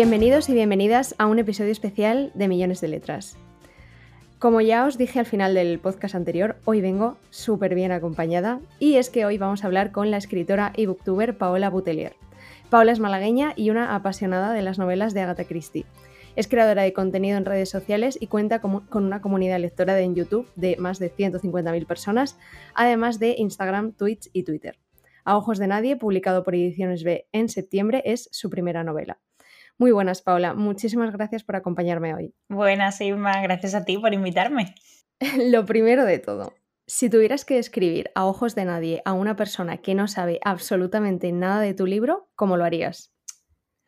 Bienvenidos y bienvenidas a un episodio especial de Millones de Letras. Como ya os dije al final del podcast anterior, hoy vengo súper bien acompañada y es que hoy vamos a hablar con la escritora y booktuber Paola Butelier. Paola es malagueña y una apasionada de las novelas de Agatha Christie. Es creadora de contenido en redes sociales y cuenta con una comunidad lectora en YouTube de más de 150.000 personas, además de Instagram, Twitch y Twitter. A Ojos de Nadie, publicado por Ediciones B en septiembre, es su primera novela. Muy buenas, Paula. Muchísimas gracias por acompañarme hoy. Buenas, Irma. Gracias a ti por invitarme. Lo primero de todo, si tuvieras que describir a ojos de nadie a una persona que no sabe absolutamente nada de tu libro, ¿cómo lo harías?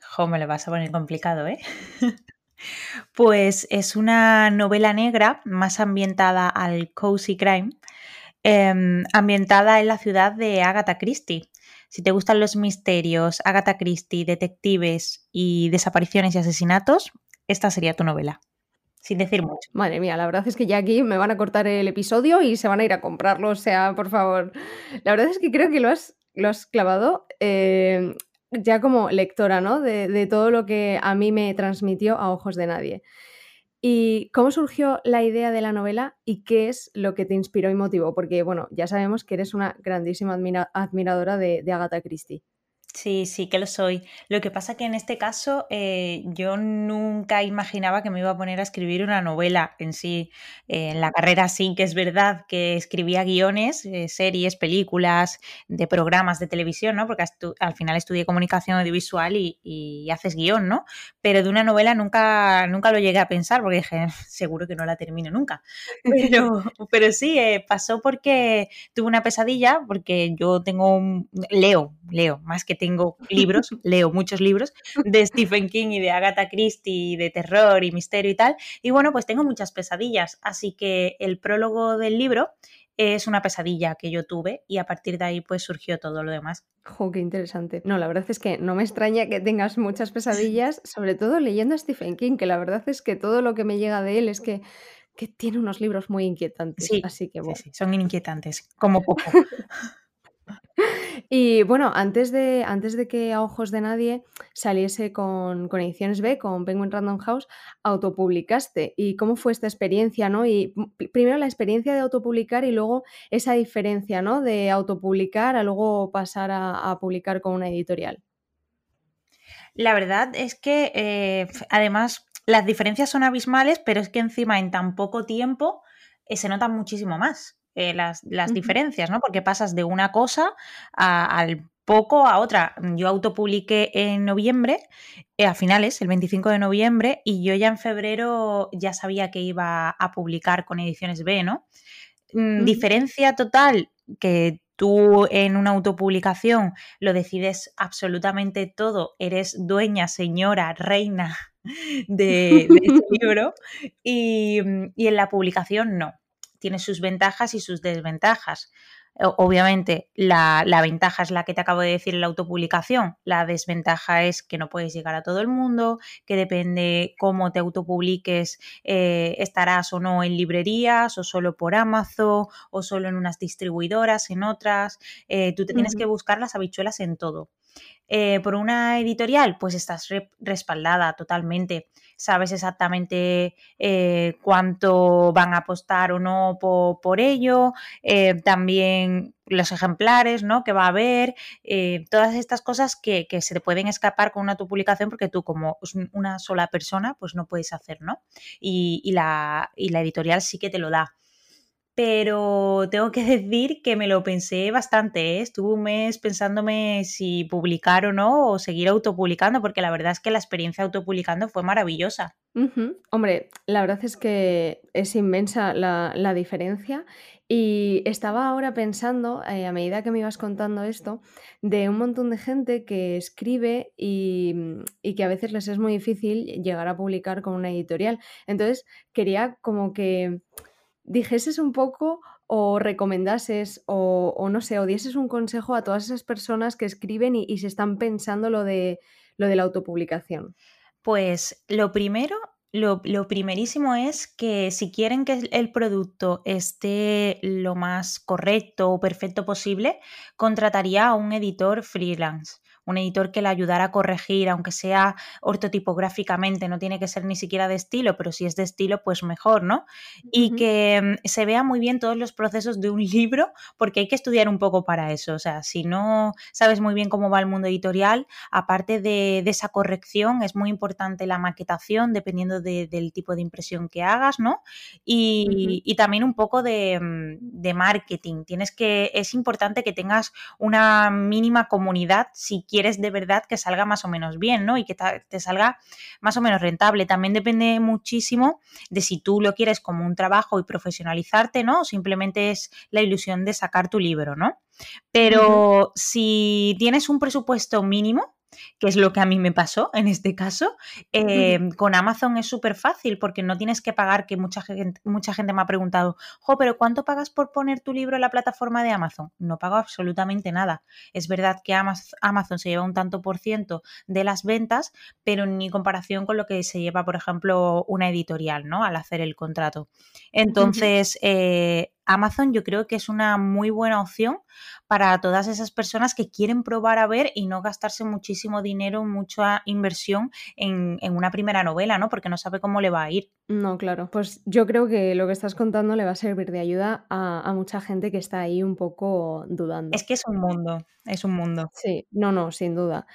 Jo, me lo vas a poner complicado, ¿eh? pues es una novela negra más ambientada al cozy crime, em, ambientada en la ciudad de Agatha Christie, si te gustan los misterios, Agatha Christie, detectives y desapariciones y asesinatos, esta sería tu novela. Sin decir mucho. Madre mía, la verdad es que ya aquí me van a cortar el episodio y se van a ir a comprarlo. O sea, por favor. La verdad es que creo que lo has, lo has clavado eh, ya como lectora, ¿no? De, de todo lo que a mí me transmitió a ojos de nadie. ¿Y cómo surgió la idea de la novela y qué es lo que te inspiró y motivó? Porque, bueno, ya sabemos que eres una grandísima admiradora de, Agatha Christie. Sí, sí que lo soy. Lo que pasa que en este caso eh, yo nunca imaginaba que me iba a poner a escribir una novela en sí. Eh, en la carrera sí que es verdad que escribía guiones, eh, series, películas, de programas de televisión, ¿no? Porque al final estudié comunicación audiovisual y, y, haces guion, ¿no? Pero de una novela nunca, nunca lo llegué a pensar porque dije, seguro que no la termino nunca. Pero, pero sí, pasó porque tuve una pesadilla, porque yo tengo un... Leo, leo, más que tengo libros, leo muchos libros de Stephen King y de Agatha Christie, de terror y misterio y tal. Y bueno, pues tengo muchas pesadillas, así que el prólogo del libro es una pesadilla que yo tuve y a partir de ahí pues surgió todo lo demás. Jo, qué interesante. No, la verdad es que no me extraña que tengas muchas pesadillas, sobre todo leyendo a Stephen King, que la verdad es que todo lo que me llega de él es que, que tiene unos libros muy inquietantes. Sí, así que bueno. sí, son inquietantes, como poco. Y bueno, antes de, antes de que a ojos de nadie saliese con, con, Ediciones B, con Penguin Random House, autopublicaste. ¿Y cómo fue esta experiencia? ¿no? Y primero la experiencia de autopublicar y luego esa diferencia ¿no? de autopublicar a luego pasar a, publicar con una editorial. La verdad es que eh, además las diferencias son abismales, pero es que encima en tan poco tiempo eh, se notan muchísimo más. Eh, las, las diferencias, ¿no? Porque pasas de una cosa al poco a otra. Yo autopubliqué en noviembre, eh, a finales, el 25 de noviembre, y yo ya en febrero ya sabía que iba a publicar con Ediciones B, ¿no? Mm, diferencia total que tú en una autopublicación lo decides absolutamente todo, eres dueña, señora, reina de, de este libro, y, y en la publicación no tiene sus ventajas y sus desventajas. Obviamente, la, ventaja es la que te acabo de decir en la autopublicación. La desventaja es que no puedes llegar a todo el mundo, que depende cómo te autopubliques, eh, estarás o no en librerías, o solo por Amazon, o solo en unas distribuidoras, en otras. Eh, tú te tienes que buscar las habichuelas en todo. Eh, por una editorial, pues estás respaldada totalmente sabes exactamente eh, cuánto van a apostar o no por, ello, eh, también los ejemplares ¿no? que va a haber, todas estas cosas que, se te pueden escapar con una tu publicación porque tú como una sola persona pues no puedes hacer, ¿no? Y, la, y la editorial sí que te lo da pero tengo que decir que me lo pensé bastante. ¿eh? Estuve un mes pensándome si publicar o no, o seguir autopublicando, porque la verdad es que la experiencia autopublicando fue maravillosa. Hombre, la verdad es que es inmensa la, diferencia. Y estaba ahora pensando, eh, a medida que me ibas contando esto, de un montón de gente que escribe y, y que a veces les es muy difícil llegar a publicar con una editorial. Entonces, quería como que dijeses un poco o recomendases o, no sé, o dieses un consejo a todas esas personas que escriben y, se están pensando lo de, lo de la autopublicación? Pues lo primero, lo, lo, primerísimo es que si quieren que el producto esté lo más correcto o perfecto posible, contrataría a un editor freelance un editor que le ayudara a corregir, aunque sea ortotipográficamente, no tiene que ser ni siquiera de estilo, pero si es de estilo, pues mejor, ¿no? Y que mm, se vea muy bien todos los procesos de un libro, porque hay que estudiar un poco para eso. O sea, si no sabes muy bien cómo va el mundo editorial, aparte de, esa corrección, es muy importante la maquetación, dependiendo del tipo de impresión que hagas, ¿no? Y, también un poco de, mm, de marketing. Tienes que, es importante que tengas una mínima comunidad si quieres de verdad que salga más o menos bien, ¿no? Y que te salga más o menos rentable. También depende muchísimo de si tú lo quieres como un trabajo y profesionalizarte, ¿no? O simplemente es la ilusión de sacar tu libro, ¿no? Pero si tienes un presupuesto mínimo, que es lo que a mí me pasó en este caso. Em, con Amazon es súper fácil porque no tienes que pagar, que mucha gente, mucha gente me ha preguntado, jo, pero ¿cuánto pagas por poner tu libro en la plataforma de Amazon? No pago absolutamente nada. Es verdad que Amazon se lleva un tanto por ciento de las ventas, pero ni comparación con lo que se lleva, por ejemplo, una editorial, ¿no? Al hacer el contrato. Entonces, eh, Amazon yo creo que es una muy buena opción para todas esas personas que quieren probar a ver y no gastarse muchísimo dinero, mucha inversión en, una primera novela, ¿no? Porque no sabe cómo le va a ir. No, claro. Pues yo creo que lo que estás contando le va a servir de ayuda a, mucha gente que está ahí un poco dudando. Es que es un mundo, es un mundo. Sí, no, no, sin duda.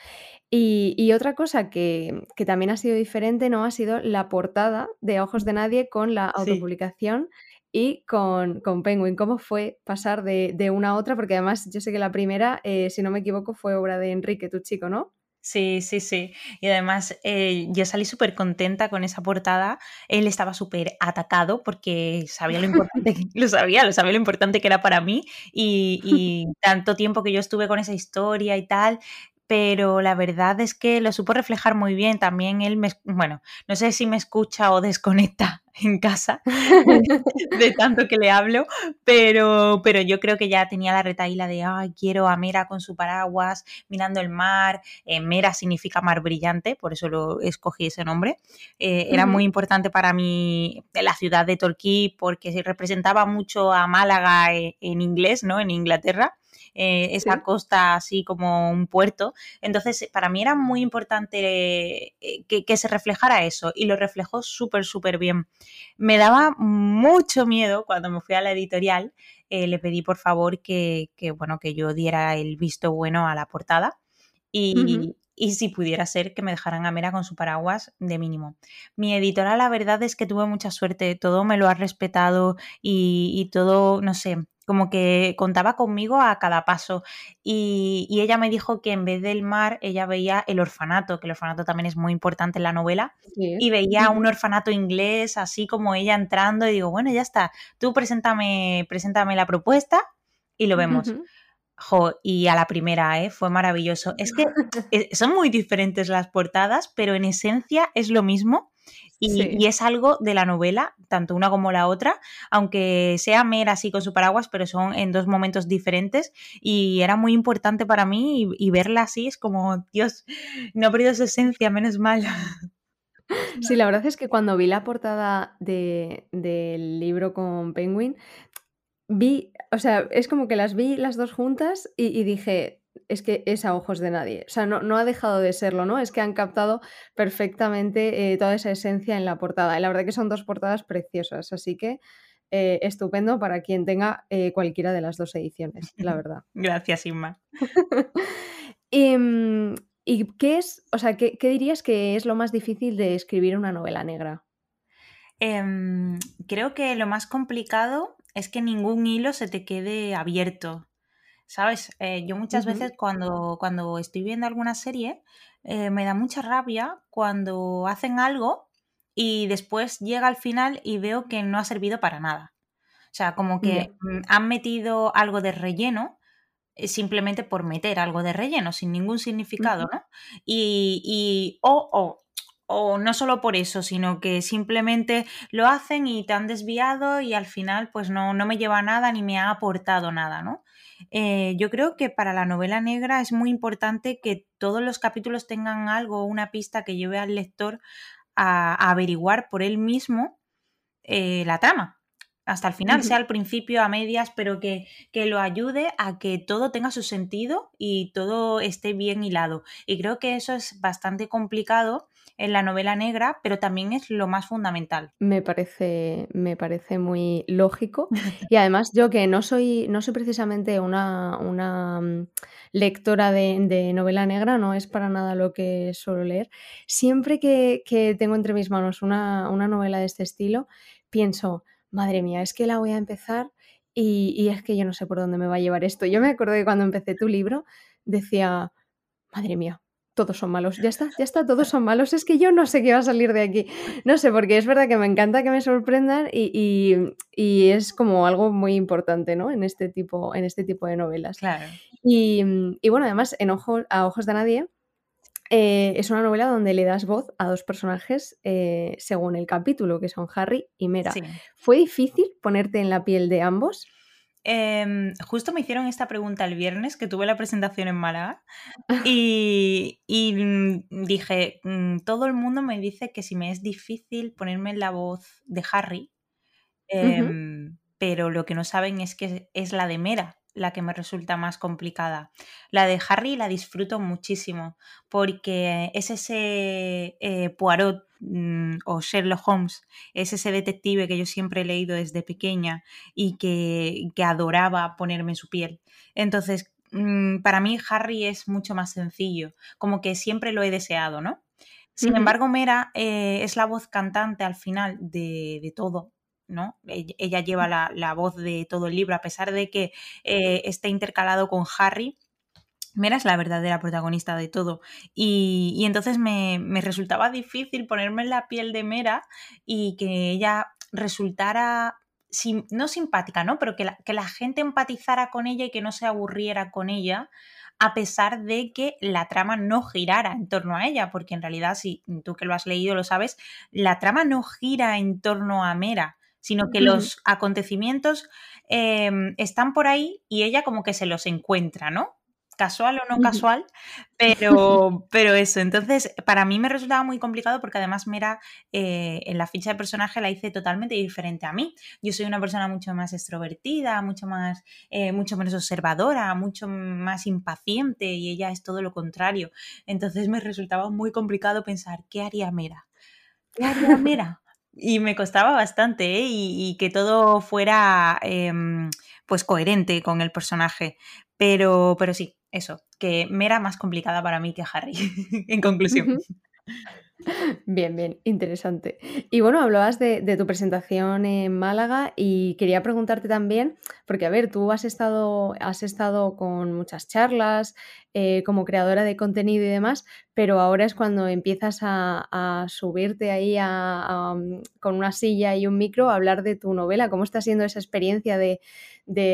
Y, otra cosa que, también ha sido diferente, ¿no? Ha sido la portada de Ojos de Nadie con la autopublicación y con, con Penguin. ¿Cómo fue pasar de, una a otra? Porque además yo sé que la primera, eh, si no me equivoco, fue obra de Enrique, tu chico, ¿no? Sí, sí, sí. Y además eh, yo salí súper contenta con esa portada. Él estaba súper atacado porque sabía lo importante, que, lo sabía, lo sabía lo importante que era para mí y, y tanto tiempo que yo estuve con esa historia y tal, pero la verdad es que lo supo reflejar muy bien. También él me, bueno, no sé si me escucha o desconecta en casa de, tanto que le hablo, pero, pero yo creo que ya tenía la retaíla de, ay, quiero a Mera con su paraguas, mirando el mar. Eh, Mera significa mar brillante, por eso lo escogí ese nombre. Eh, era muy importante para mí la ciudad de Torquí porque representaba mucho a Málaga eh, en inglés, ¿no? En Inglaterra. Eh, esa costa así como un puerto. Entonces, para mí era muy importante eh, que, se reflejara eso y lo reflejó súper, súper bien. Me daba mucho miedo cuando me fui a la editorial. Eh, le pedí por favor que, bueno, que yo diera el visto bueno a la portada. Y, si pudiera ser que me dejaran a Mera con su paraguas de mínimo. Mi editora, la verdad es que tuve mucha suerte, todo me lo ha respetado y, y todo, no sé, como que contaba conmigo a cada paso. Y, ella me dijo que en vez del mar, ella veía el orfanato, que el orfanato también es muy importante en la novela, y veía un orfanato inglés, así como ella entrando, y digo, bueno, ya está, tú preséntame, preséntame la propuesta y lo vemos. y a la primera, ¿eh? fue maravilloso. Es que eh, son muy diferentes las portadas, pero en esencia es lo mismo. Y, es algo de la novela, tanto una como la otra, aunque sea mera así con su paraguas, pero son en dos momentos diferentes y era muy importante para mí y, verla así es como, Dios, no ha perdido su esencia, menos mal. Sí, la verdad es que cuando vi la portada del libro con Penguin, vi, o sea, es como que las vi las dos juntas y dije, es que es a ojos de nadie. O sea, no, ha dejado de serlo, ¿no? Es que han captado perfectamente eh, toda esa esencia en la portada. Y la verdad que son dos portadas preciosas, así que eh, estupendo para quien tenga eh, cualquiera de las dos ediciones, la verdad. Gracias, Inma. Mm, y, qué es, o sea, ¿qué, dirías que es lo más difícil de escribir una novela negra? Em, creo que lo más complicado es que ningún hilo se te quede abierto. ¿Sabes? Eh, yo muchas veces cuando, cuando estoy viendo alguna serie eh, me da mucha rabia cuando hacen algo y después llega al final y veo que no ha servido para nada. O sea, como que mm, han metido algo de relleno eh, simplemente por meter algo de relleno, sin ningún significado, ¿no? Y, y o, o, o no solo por eso, sino que simplemente lo hacen y te han desviado y al final pues no, no me lleva nada ni me ha aportado nada, ¿no? Eh, yo creo que para la novela negra es muy importante que todos los capítulos tengan algo, una pista que lleve al lector a, averiguar por él mismo eh, la trama. Hasta el final, sea al principio, a medias, pero que, que, lo ayude a que todo tenga su sentido y todo esté bien hilado. Y creo que eso es bastante complicado en la novela negra, pero también es lo más fundamental. Me parece, me parece muy lógico. Y además, yo que no soy, no soy precisamente una, una mm, lectora de, novela negra, no es para nada lo que suelo leer. Siempre que, tengo entre mis manos una, una novela de este estilo, pienso, madre mía, es que la voy a empezar y, y, es que yo no sé por dónde me va a llevar esto. Yo me acuerdo que cuando empecé tu libro decía, madre mía, todos son malos, ya está, ya está, todos son malos, es que yo no sé qué va a salir de aquí. No sé, porque es verdad que me encanta que me sorprendan y, es como algo muy importante, ¿no? En este tipo, en este tipo de novelas. Claro. Y, bueno, además, en Ojo, A Ojos de Nadie, eh, es una novela donde le das voz a dos personajes eh, según el capítulo, que son Harry y Mera. ¿Fue difícil ponerte en la piel de ambos? Em, justo me hicieron esta pregunta el viernes que tuve la presentación en Málaga y, mm, dije, mm, todo el mundo me dice que si me es difícil ponerme en la voz de Harry, em, pero lo que no saben es que es la de Mera la que me resulta más complicada. La de Harry la disfruto muchísimo porque es ese eh, Poirot mm, o Sherlock Holmes, es ese detective que yo siempre he leído desde pequeña y que, adoraba ponerme en su piel. Entonces, mm, para mí Harry es mucho más sencillo, como que siempre lo he deseado, ¿no? Sin embargo, Mera eh, es la voz cantante al final de todo, ¿no? Ella lleva la, voz de todo el libro, a pesar de que eh, esté intercalado con Harry. Mera es la verdadera protagonista de todo. Y, entonces me, resultaba difícil ponerme en la piel de Mera y que ella resultara, no simpática, ¿no? Pero que la, que la gente empatizara con ella y que no se aburriera con ella a pesar de que la trama no girara en torno a ella, porque en realidad, si tú que lo has leído lo sabes, la trama no gira en torno a Mera, sino que los acontecimientos em, están por ahí y ella como que se los encuentra, ¿no? Casual o no casual, pero, pero eso. Entonces, para mí me resultaba muy complicado porque además Mera eh, en la ficha de personaje la hice totalmente diferente a mí. Yo soy una persona mucho más extrovertida, mucho más, eh, mucho menos observadora, mucho más impaciente y ella es todo lo contrario. Entonces me resultaba muy complicado pensar, ¿qué haría Mera? ¿Qué haría Mera? Y me costaba bastante ¿eh? y, que todo fuera em, pues coherente con el personaje. Pero, pero sí, eso, que me era más complicada para mí que Harry, en conclusión. Bien, bien, interesante. Y bueno, hablabas de, tu presentación en Málaga y quería preguntarte también, porque a ver, tú has estado, has estado con muchas charlas eh, como creadora de contenido y demás, pero ahora es cuando empiezas a, subirte ahí mm, con una silla y un micro a hablar de tu novela. ¿Cómo está siendo esa experiencia de,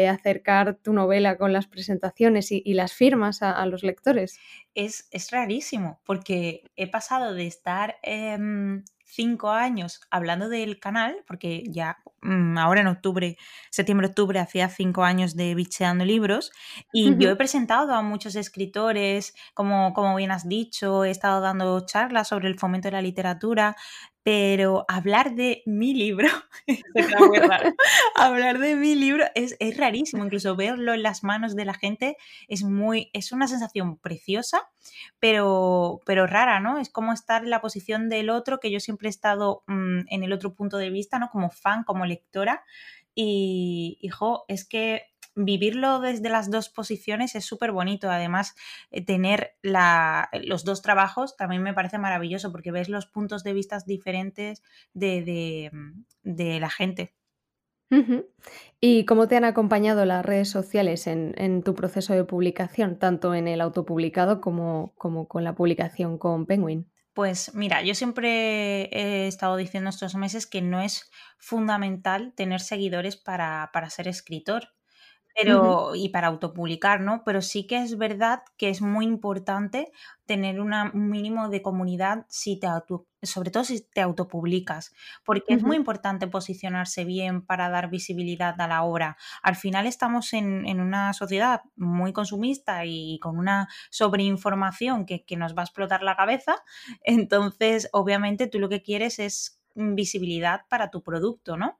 acercar tu novela con las presentaciones y, las firmas a, los lectores? Es, es, rarísimo, porque he pasado de estar em, cinco años hablando del canal, porque ya mm, ahora en octubre, septiembre-octubre, hacía cinco años de bicheando libros, y yo he presentado a muchos escritores, como, como bien has dicho, he estado dando charlas sobre el fomento de la literatura, pero hablar de mi libro, hablar de mi libro es, rarísimo, incluso verlo en las manos de la gente es muy, es una sensación preciosa, pero, pero rara, ¿no? Es como estar en la posición del otro, que yo siempre he estado mm, en el otro punto de vista, ¿no? Como fan, como lectora, y, hijo, es que vivirlo desde las dos posiciones es súper bonito. Además, eh, tener los dos trabajos también me parece maravilloso porque ves los puntos de vista diferentes de, la gente. ¿Y cómo te han acompañado las redes sociales en, tu proceso de publicación, tanto en el autopublicado como, como con la publicación con Penguin? Pues mira, yo siempre he estado diciendo estos meses que no es fundamental tener seguidores para, para ser escritor pero y para autopublicar, ¿no? Pero sí que es verdad que es muy importante tener un mínimo de comunidad si te sobre todo si te autopublicas, porque es muy importante posicionarse bien para dar visibilidad a la obra. Al final estamos en, una sociedad muy consumista y con una sobreinformación que, que nos va a explotar la cabeza, entonces obviamente tú lo que quieres es visibilidad para tu producto, ¿no?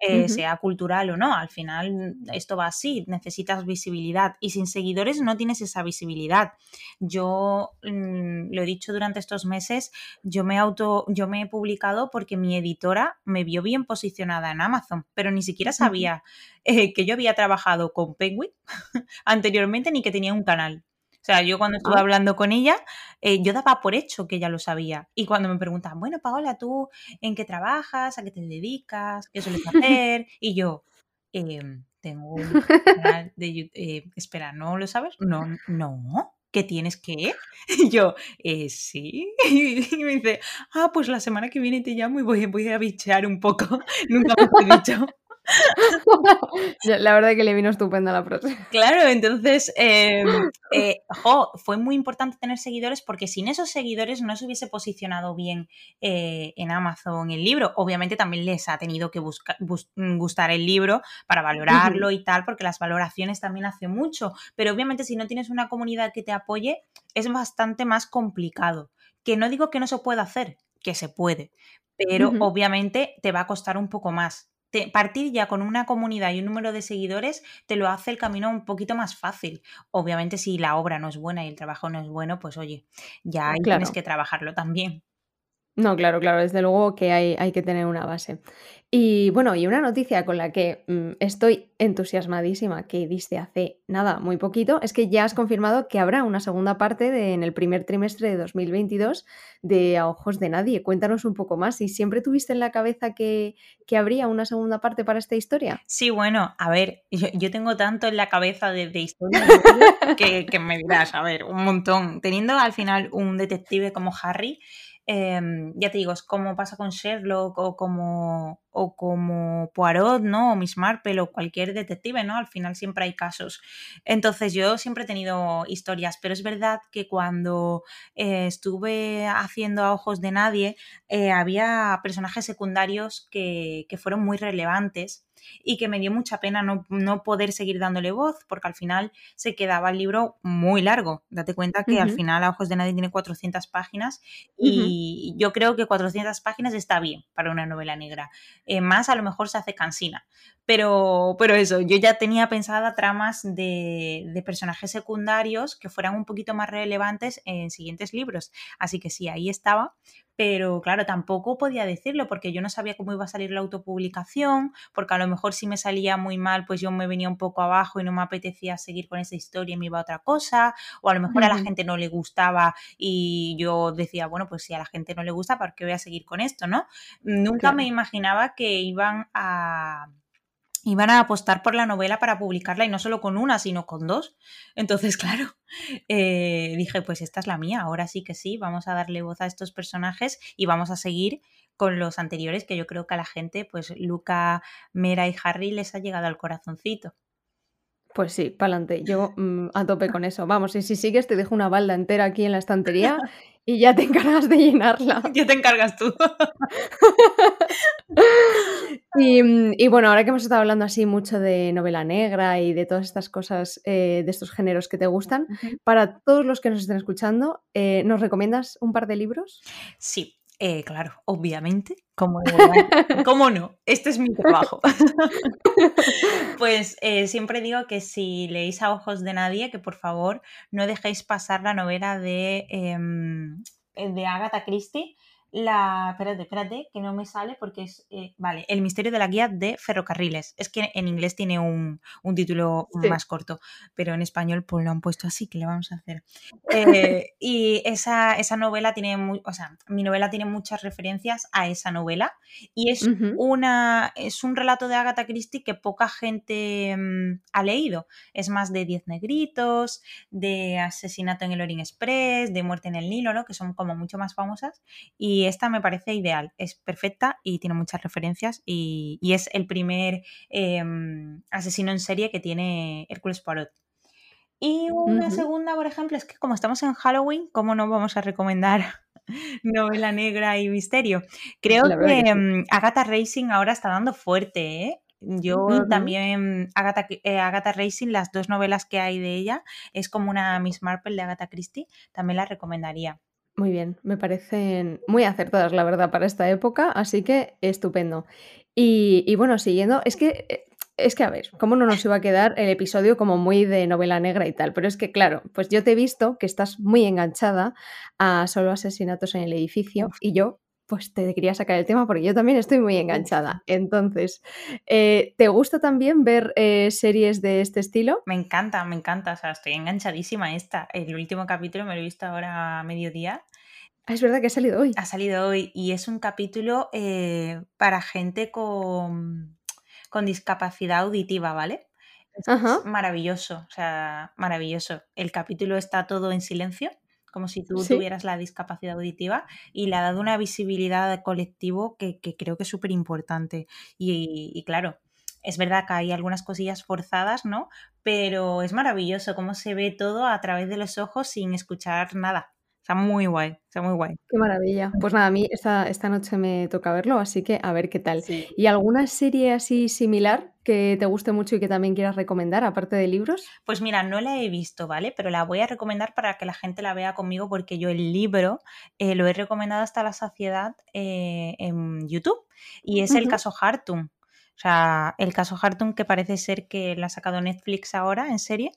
Eh, sea cultural o no. Al final esto va así, necesitas visibilidad y sin seguidores no tienes esa visibilidad. Yo mm, lo he dicho durante estos meses, yo me auto, yo me he publicado porque mi editora me vio bien posicionada en Amazon, pero ni siquiera sabía eh, que yo había trabajado con Penguin anteriormente ni que tenía un canal. O sea, yo cuando estuve ah. hablando con ella, eh, yo daba por hecho que ella lo sabía. Y cuando me preguntaban, bueno, Paola, ¿tú en qué trabajas? ¿A qué te dedicas? ¿Qué sueles hacer? Y yo, em, tengo un canal de YouTube. Eh, espera, ¿no lo sabes? No, no. ¿Qué tienes que? Y yo, eh, sí. Y me dice, ah, pues la semana que viene te llamo y voy, voy a bichear un poco. Nunca me he dicho. la verdad que le vino estupenda la próxima. Claro, entonces, em, eh, fue muy importante tener seguidores porque sin esos seguidores no se hubiese posicionado bien eh, en Amazon el libro. Obviamente también les ha tenido que gustar el libro para valorarlo y tal, porque las valoraciones también hace mucho. Pero obviamente si no tienes una comunidad que te apoye, es bastante más complicado. Que no digo que no se pueda hacer, que se puede, pero obviamente te va a costar un poco más partir ya con una comunidad y un número de seguidores te lo hace el camino un poquito más fácil. Obviamente si la obra no es buena y el trabajo no es bueno, pues oye, ya tienes que trabajarlo también. No, claro, claro, desde luego que hay, hay que tener una base. Y bueno, y una noticia con la que mm, estoy entusiasmadísima que diste hace nada, muy poquito, es que ya has confirmado que habrá una segunda parte de, en el primer trimestre de 2022 de A Ojos de Nadie. Cuéntanos un poco más. ¿Y siempre tuviste en la cabeza que, que habría una segunda parte para esta historia? Sí, bueno, a ver, yo, tengo tanto en la cabeza de, de historia que, que me dirás, a ver, un montón. Teniendo al final un detective como Harry, Em, ya te digo, es como pasa con Sherlock o como, o como Poirot, ¿no? O Miss Marple o cualquier detective, ¿no? Al final siempre hay casos. Entonces yo siempre he tenido historias, pero es verdad que cuando eh, estuve haciendo a ojos de nadie, eh, había personajes secundarios que, que fueron muy relevantes y que me dio mucha pena no, poder seguir dándole voz porque al final se quedaba el libro muy largo. Date cuenta que al final A Ojos de Nadie tiene 400 páginas y yo creo que 400 páginas está bien para una novela negra. Eh, más a lo mejor se hace cansina. Pero, pero eso, yo ya tenía pensada tramas de, de personajes secundarios que fueran un poquito más relevantes en siguientes libros. Así que sí, ahí estaba, pero claro, tampoco podía decirlo porque yo no sabía cómo iba a salir la autopublicación, porque a lo mejor si me salía muy mal, pues yo me venía un poco abajo y no me apetecía seguir con esa historia y me iba a otra cosa, o a lo mejor a la gente no le gustaba y yo decía, bueno, pues si a la gente no le gusta, ¿por qué voy a seguir con esto, no? Nunca me imaginaba que iban a iban a apostar por la novela para publicarla y no solo con una, sino con dos. Entonces, claro, eh, dije, pues esta es la mía, ahora sí que sí, vamos a darle voz a estos personajes y vamos a seguir con los anteriores que yo creo que a la gente, pues Luca, Mera y Harry les ha llegado al corazoncito. Pues sí, pa'lante. Yo mm, a tope con eso. Vamos, y si sigues, te dejo una balda entera aquí en la estantería y ya te encargas de llenarla. Ya te encargas tú. Mm, y, bueno, ahora que hemos estado hablando así mucho de novela negra y de todas estas cosas, eh, de estos géneros que te gustan, para todos los que nos estén escuchando, eh, ¿nos recomiendas un par de libros? Sí, eh, claro, obviamente. ¿Cómo, ¿Cómo no? Este es mi trabajo. pues eh, siempre digo que si leéis a ojos de nadie, que por favor no dejéis pasar la novela de, em, de Agatha Christie, la. Espérate, espérate, que no me sale porque es. Eh, vale, El misterio de la guía de ferrocarriles. Es que en inglés tiene un, título más corto, pero en español pues lo han puesto así, que le vamos a hacer? Eh, y esa, esa novela tiene. Muy, o sea, mi novela tiene muchas referencias a esa novela y es, una, es un relato de Agatha Christie que poca gente mm, ha leído. Es más de Diez Negritos, de Asesinato en el Orient Express, de Muerte en el Nilo, ¿no? que son como mucho más famosas. Y y esta me parece ideal, es perfecta y tiene muchas referencias y, es el primer em, asesino en serie que tiene Hércules Poirot. Y una segunda, por ejemplo, es que como estamos en Halloween, ¿cómo no vamos a recomendar novela negra y misterio? Creo que, em, Agatha Racing ahora está dando fuerte, ¿eh? Yo también, Agatha, eh, Agatha, Racing, las dos novelas que hay de ella, es como una Miss Marple de Agatha Christie, también la recomendaría. Muy bien, me parecen muy acertadas, la verdad, para esta época, así que estupendo. Y, y bueno, siguiendo, es que eh, es que, a ver, ¿cómo no nos iba a quedar el episodio como muy de novela negra y tal? Pero es que, claro, pues yo te he visto que estás muy enganchada a solo asesinatos en el edificio y yo, pues te quería sacar el tema porque yo también estoy muy enganchada. Entonces, eh, ¿te gusta también ver eh, series de este estilo? Me encanta, me encanta. O sea, estoy enganchadísima a esta. El último capítulo me lo he visto ahora a mediodía. Ah, es verdad que ha salido hoy. Ha salido hoy y es un capítulo eh, para gente con con discapacidad auditiva, ¿vale? Es maravilloso, o sea, maravilloso. El capítulo está todo en silencio, como si tú tuvieras la discapacidad auditiva, y le ha dado una visibilidad al colectivo que, creo que es súper importante. Y, claro, es verdad que hay algunas cosillas forzadas, ¿no? Pero es maravilloso cómo se ve todo a través de los ojos sin escuchar nada. Está muy guay, está muy guay. Qué maravilla. Pues nada, a mí esta, esta noche me toca verlo, así que a ver qué tal. ¿Y alguna serie así similar que te guste mucho y que también quieras recomendar, aparte de libros? Pues mira, no la he visto, ¿vale? Pero la voy a recomendar para que la gente la vea conmigo porque yo el libro eh, lo he recomendado hasta la saciedad eh, en YouTube y es el caso Hartung. O sea, el caso Hartung que parece ser que la ha sacado Netflix ahora en serie.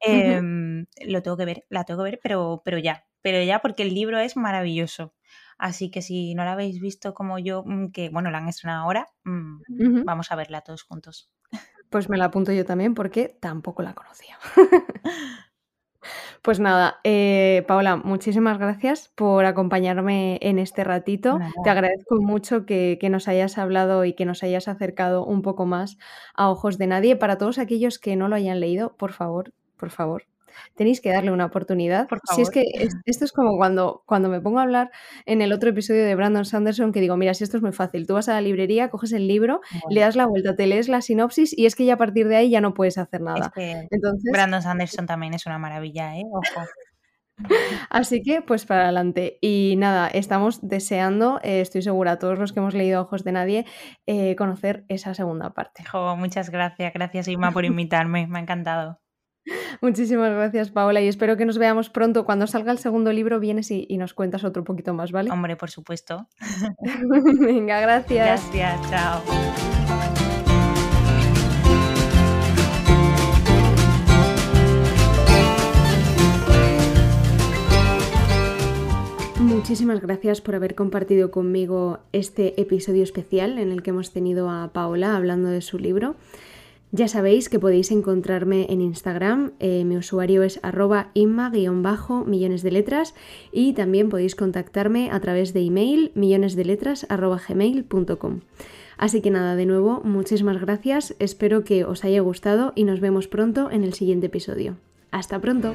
Em, lo tengo que ver, la tengo que ver, pero, pero ya, pero ya porque el libro es maravilloso. Así que si no la habéis visto como yo, mm, que bueno, la han estrenado ahora, mm, vamos a verla todos juntos. Pues me la apunto yo también porque tampoco la conocía. pues nada, eh, Paola, muchísimas gracias por acompañarme en este ratito. Te agradezco mucho que, que, nos hayas hablado y que nos hayas acercado un poco más a Ojos de Nadie. Para todos aquellos que no lo hayan leído, por favor, por favor, tenéis que darle una oportunidad. Si es que esto es como cuando, cuando me pongo a hablar en el otro episodio de Brandon Sanderson, que digo, mira, si esto es muy fácil, tú vas a la librería, coges el libro, le das la vuelta, te lees la sinopsis y es que ya a partir de ahí ya no puedes hacer nada. Entonces, Brandon Sanderson también es una maravilla, ¿eh? Ojo. Así que, pues para adelante. Y nada, estamos deseando, eh, estoy segura, todos los que hemos leído Ojos de Nadie, eh, conocer esa segunda parte. muchas gracias, gracias Irma por invitarme, me ha encantado. Muchísimas gracias, Paola, y espero que nos veamos pronto. Cuando salga el segundo libro, vienes y, nos cuentas otro poquito más, ¿vale? Hombre, por supuesto. Venga, gracias. Gracias, chao. Muchísimas gracias por haber compartido conmigo este episodio especial en el que hemos tenido a Paola hablando de su libro. Ya sabéis que podéis encontrarme en Instagram, eh, mi usuario es arroba inma-millones de letras y también podéis contactarme a través de email millonesdeletras.gmail.com. Así que nada, de nuevo, muchísimas gracias, espero que os haya gustado y nos vemos pronto en el siguiente episodio. ¡Hasta pronto!